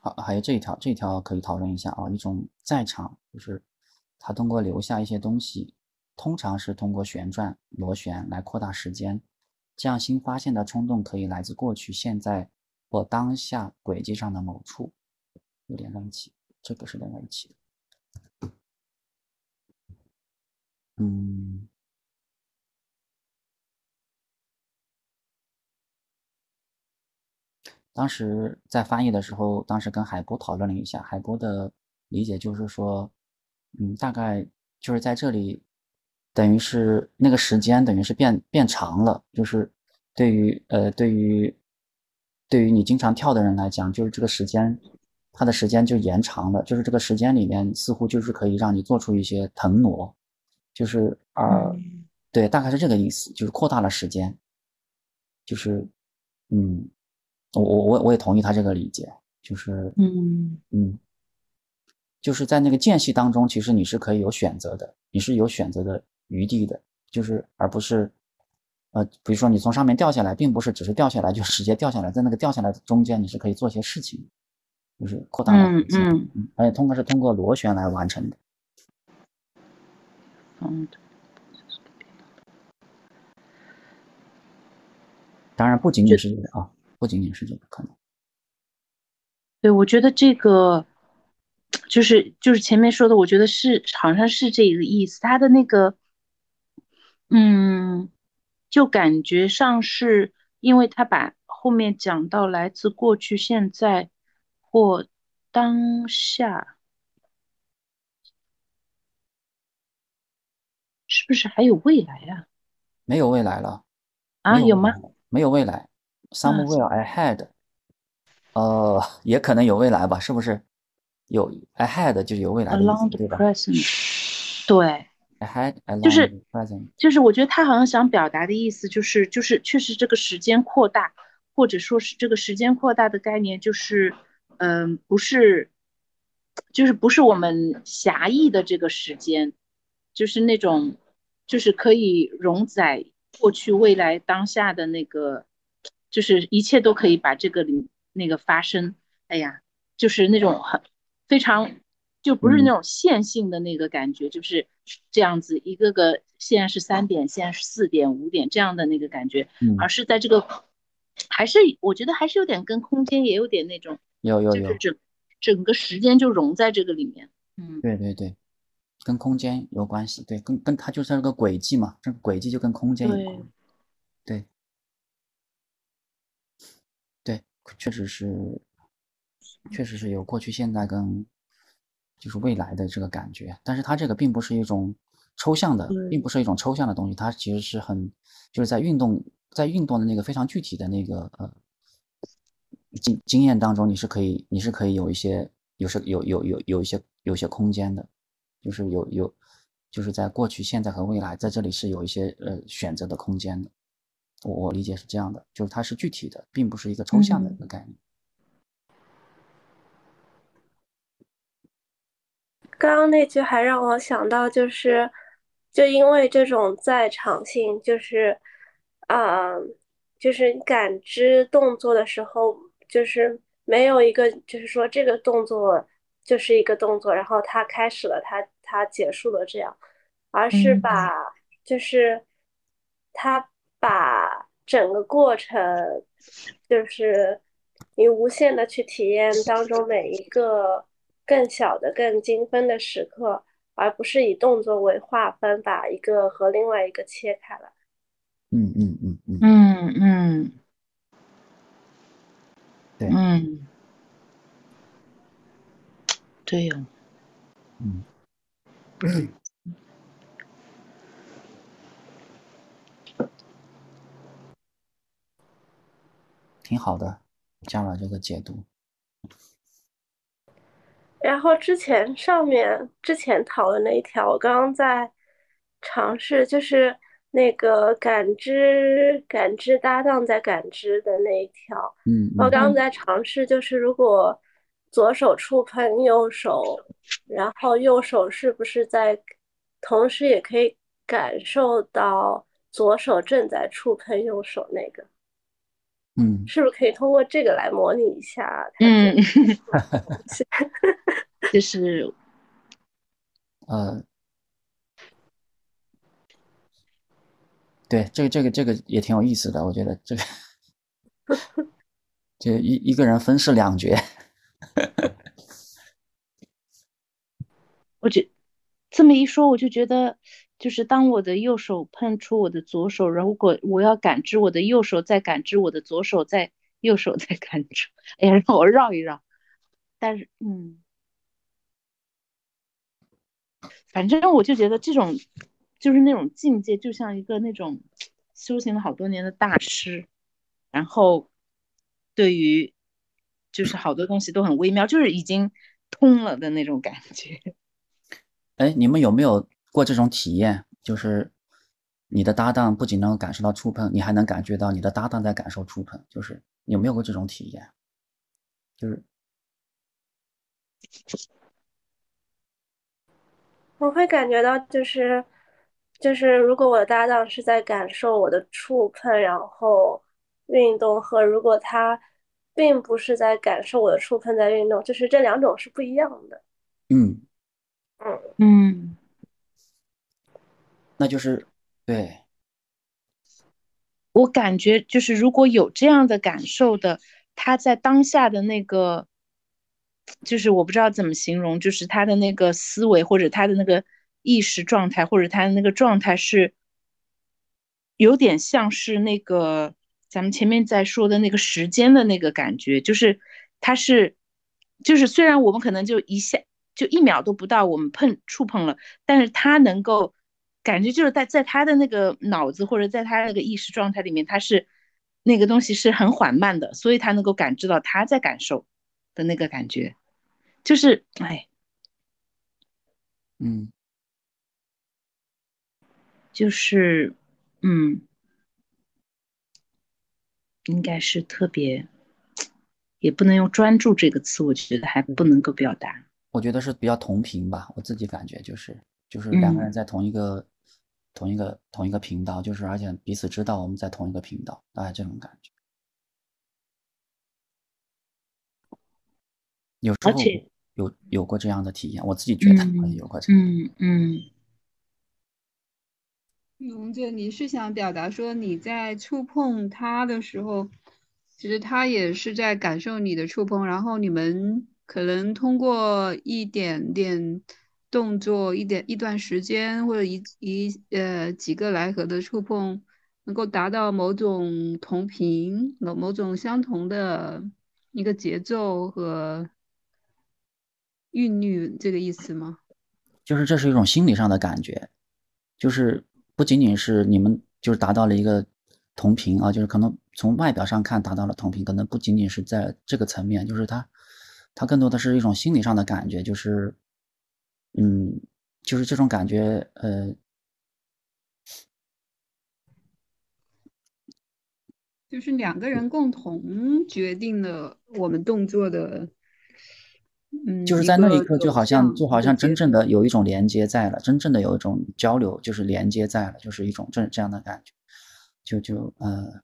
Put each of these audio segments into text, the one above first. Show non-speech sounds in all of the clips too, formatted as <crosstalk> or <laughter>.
好，还有这一条，这一条可以讨论一下啊。一种在场，就是它通过留下一些东西，通常是通过旋转、螺旋来扩大时间。这样新发现的冲动可以来自过去、现在或当下轨迹上的某处。有点在一起，这个是连在一起的。嗯。当时在翻译的时候，当时跟海波讨论了一下，海波的理解就是说，嗯，大概就是在这里，等于是那个时间等于是变变长了，就是对于呃对于对于你经常跳的人来讲，就是这个时间，它的时间就延长了，就是这个时间里面似乎就是可以让你做出一些腾挪，就是呃对，大概是这个意思，就是扩大了时间，就是嗯。我我我我也同意他这个理解，就是嗯。嗯，就是在那个间隙当中，其实你是可以有选择的，你是有选择的余地的，就是而不是呃，比如说你从上面掉下来，并不是只是掉下来就直接掉下来，在那个掉下来中间，你是可以做些事情，就是扩大了嗯。嗯，而且通过是通过螺旋来完成的，嗯，当然不仅仅是这个啊。不仅仅是这个可能，对，我觉得这个就是就是前面说的，我觉得是好像是这个意思。他的那个，嗯，就感觉上是因为他把后面讲到来自过去、现在或当下，是不是还有未来啊？没有未来了啊？有吗？没有未来。Somewhere ahead，呃，也可能有未来吧，是不是？有 ahead 就有未来的意思，对吧？对，ahead 就是 present，就是我觉得他好像想表达的意思就是，就是确实这个时间扩大，或者说是这个时间扩大的概念，就是，嗯，不是，就是不是我们狭义的这个时间，就是那种，就是可以容载过去、未来、当下的那个。就是一切都可以把这个里那个发生，哎呀，就是那种很非常就不是那种线性的那个感觉，就是这样子一个个现在是三点，现在是四点、五点这样的那个感觉，而是在这个还是我觉得还是有点跟空间也有点那种有有有，就是整整个时间就融在这个里面，嗯，对对对，跟空间有关系，对，跟跟它就是那个轨迹嘛，这个轨迹就跟空间有关，对。确实是，确实是有过去、现在跟就是未来的这个感觉，但是它这个并不是一种抽象的，并不是一种抽象的东西，它其实是很就是在运动在运动的那个非常具体的那个呃经经验当中，你是可以你是可以有一些有是有有有有一些有一些空间的，就是有有就是在过去、现在和未来在这里是有一些呃选择的空间的。我我理解是这样的，就是它是具体的，并不是一个抽象的一个概念。刚刚那句还让我想到，就是就因为这种在场性，就是啊，就是感知动作的时候，就是没有一个，就是说这个动作就是一个动作，然后它开始了，它它结束了这样，而是把就是它。把整个过程，就是你无限的去体验当中每一个更小的、更精分的时刻，而不是以动作为划分，把一个和另外一个切开了。嗯嗯嗯嗯。嗯嗯，对，嗯，对呀，嗯。<coughs> 挺好的，加了这个解读。然后之前上面之前讨论那一条，我刚刚在尝试，就是那个感知感知搭档在感知的那一条。嗯，我刚刚在尝试，就是如果左手触碰右手，然后右手是不是在同时也可以感受到左手正在触碰右手那个？嗯，是不是可以通过这个来模拟一下？嗯，就是 <laughs> 呃，对，这个这个这个也挺有意思的，我觉得这个，<laughs> 就一一个人分饰两角。<laughs> 我觉这么一说，我就觉得，就是当我的右手碰触我的左手，如果我要感知我的右手，再感知我的左手，再右手再感知，哎呀，让我绕一绕。但是，嗯，反正我就觉得这种就是那种境界，就像一个那种修行了好多年的大师，然后对于就是好多东西都很微妙，就是已经通了的那种感觉。哎，你们有没有过这种体验？就是你的搭档不仅能够感受到触碰，你还能感觉到你的搭档在感受触碰。就是有没有过这种体验？就是我会感觉到，就是就是如果我的搭档是在感受我的触碰，然后运动，和如果他并不是在感受我的触碰在运动，就是这两种是不一样的。嗯。嗯嗯，那就是对，我感觉就是如果有这样的感受的，他在当下的那个，就是我不知道怎么形容，就是他的那个思维或者他的那个意识状态或者他的那个状态是，有点像是那个咱们前面在说的那个时间的那个感觉，就是他是，就是虽然我们可能就一下。就一秒都不到，我们碰触碰了，但是他能够感觉就是在在他的那个脑子或者在他那个意识状态里面，他是那个东西是很缓慢的，所以他能够感知到他在感受的那个感觉，就是哎，嗯，就是嗯，应该是特别，也不能用专注这个词，我觉得还不能够表达。我觉得是比较同频吧，我自己感觉就是就是两个人在同一个同一个同一个频道，就是而且彼此知道我们在同一个频道，大概这种感觉。有时候有有过这样的体验，我自己觉得有过这样。嗯嗯。龙姐，你是想表达说你在触碰他的时候，其实他也是在感受你的触碰，然后你们。可能通过一点点动作，一点一段时间，或者一一呃几个来回的触碰，能够达到某种同频、某某种相同的一个节奏和韵律，这个意思吗？就是这是一种心理上的感觉，就是不仅仅是你们就是达到了一个同频啊，就是可能从外表上看达到了同频，可能不仅仅是在这个层面，就是它。它更多的是一种心理上的感觉，就是，嗯，就是这种感觉，呃，就是两个人共同决定了我们动作的，嗯，就是在那一刻，就好像就好像真正的有一种连接在了，真正的有一种交流，就是连接在了，就是一种这这样的感觉，就就呃，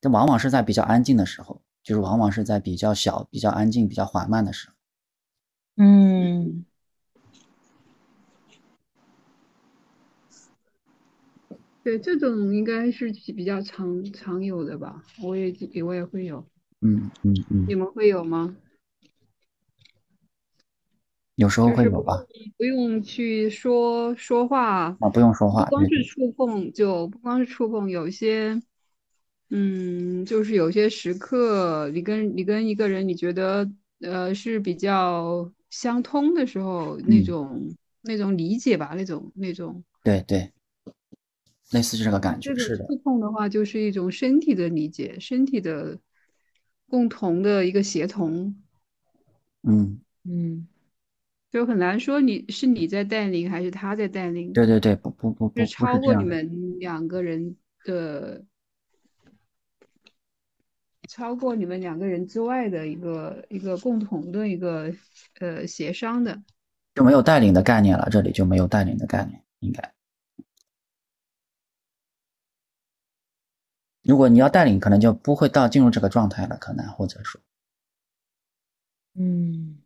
但往往是在比较安静的时候。就是往往是在比较小、比较安静、比较缓慢的时候。嗯，对，这种应该是比较常常有的吧？我也我也会有。嗯嗯嗯。你们会有吗？有时候会有吧。不用去说说话啊，不用说话，不光是触碰，就不光是触碰，有一些。嗯，就是有些时刻，你跟你跟一个人，你觉得呃是比较相通的时候，那种那种理解吧，那种那种。对对，类似这个感觉是的。触碰的话，就是一种身体的理解，身体的共同的一个协同。嗯嗯，就很难说你是你在带领还是他在带领。对对对，不不不不，是超过你们两个人的。超过你们两个人之外的一个一个共同的一个呃协商的，就没有带领的概念了。这里就没有带领的概念，应该。如果你要带领，可能就不会到进入这个状态了，可能或者说，嗯。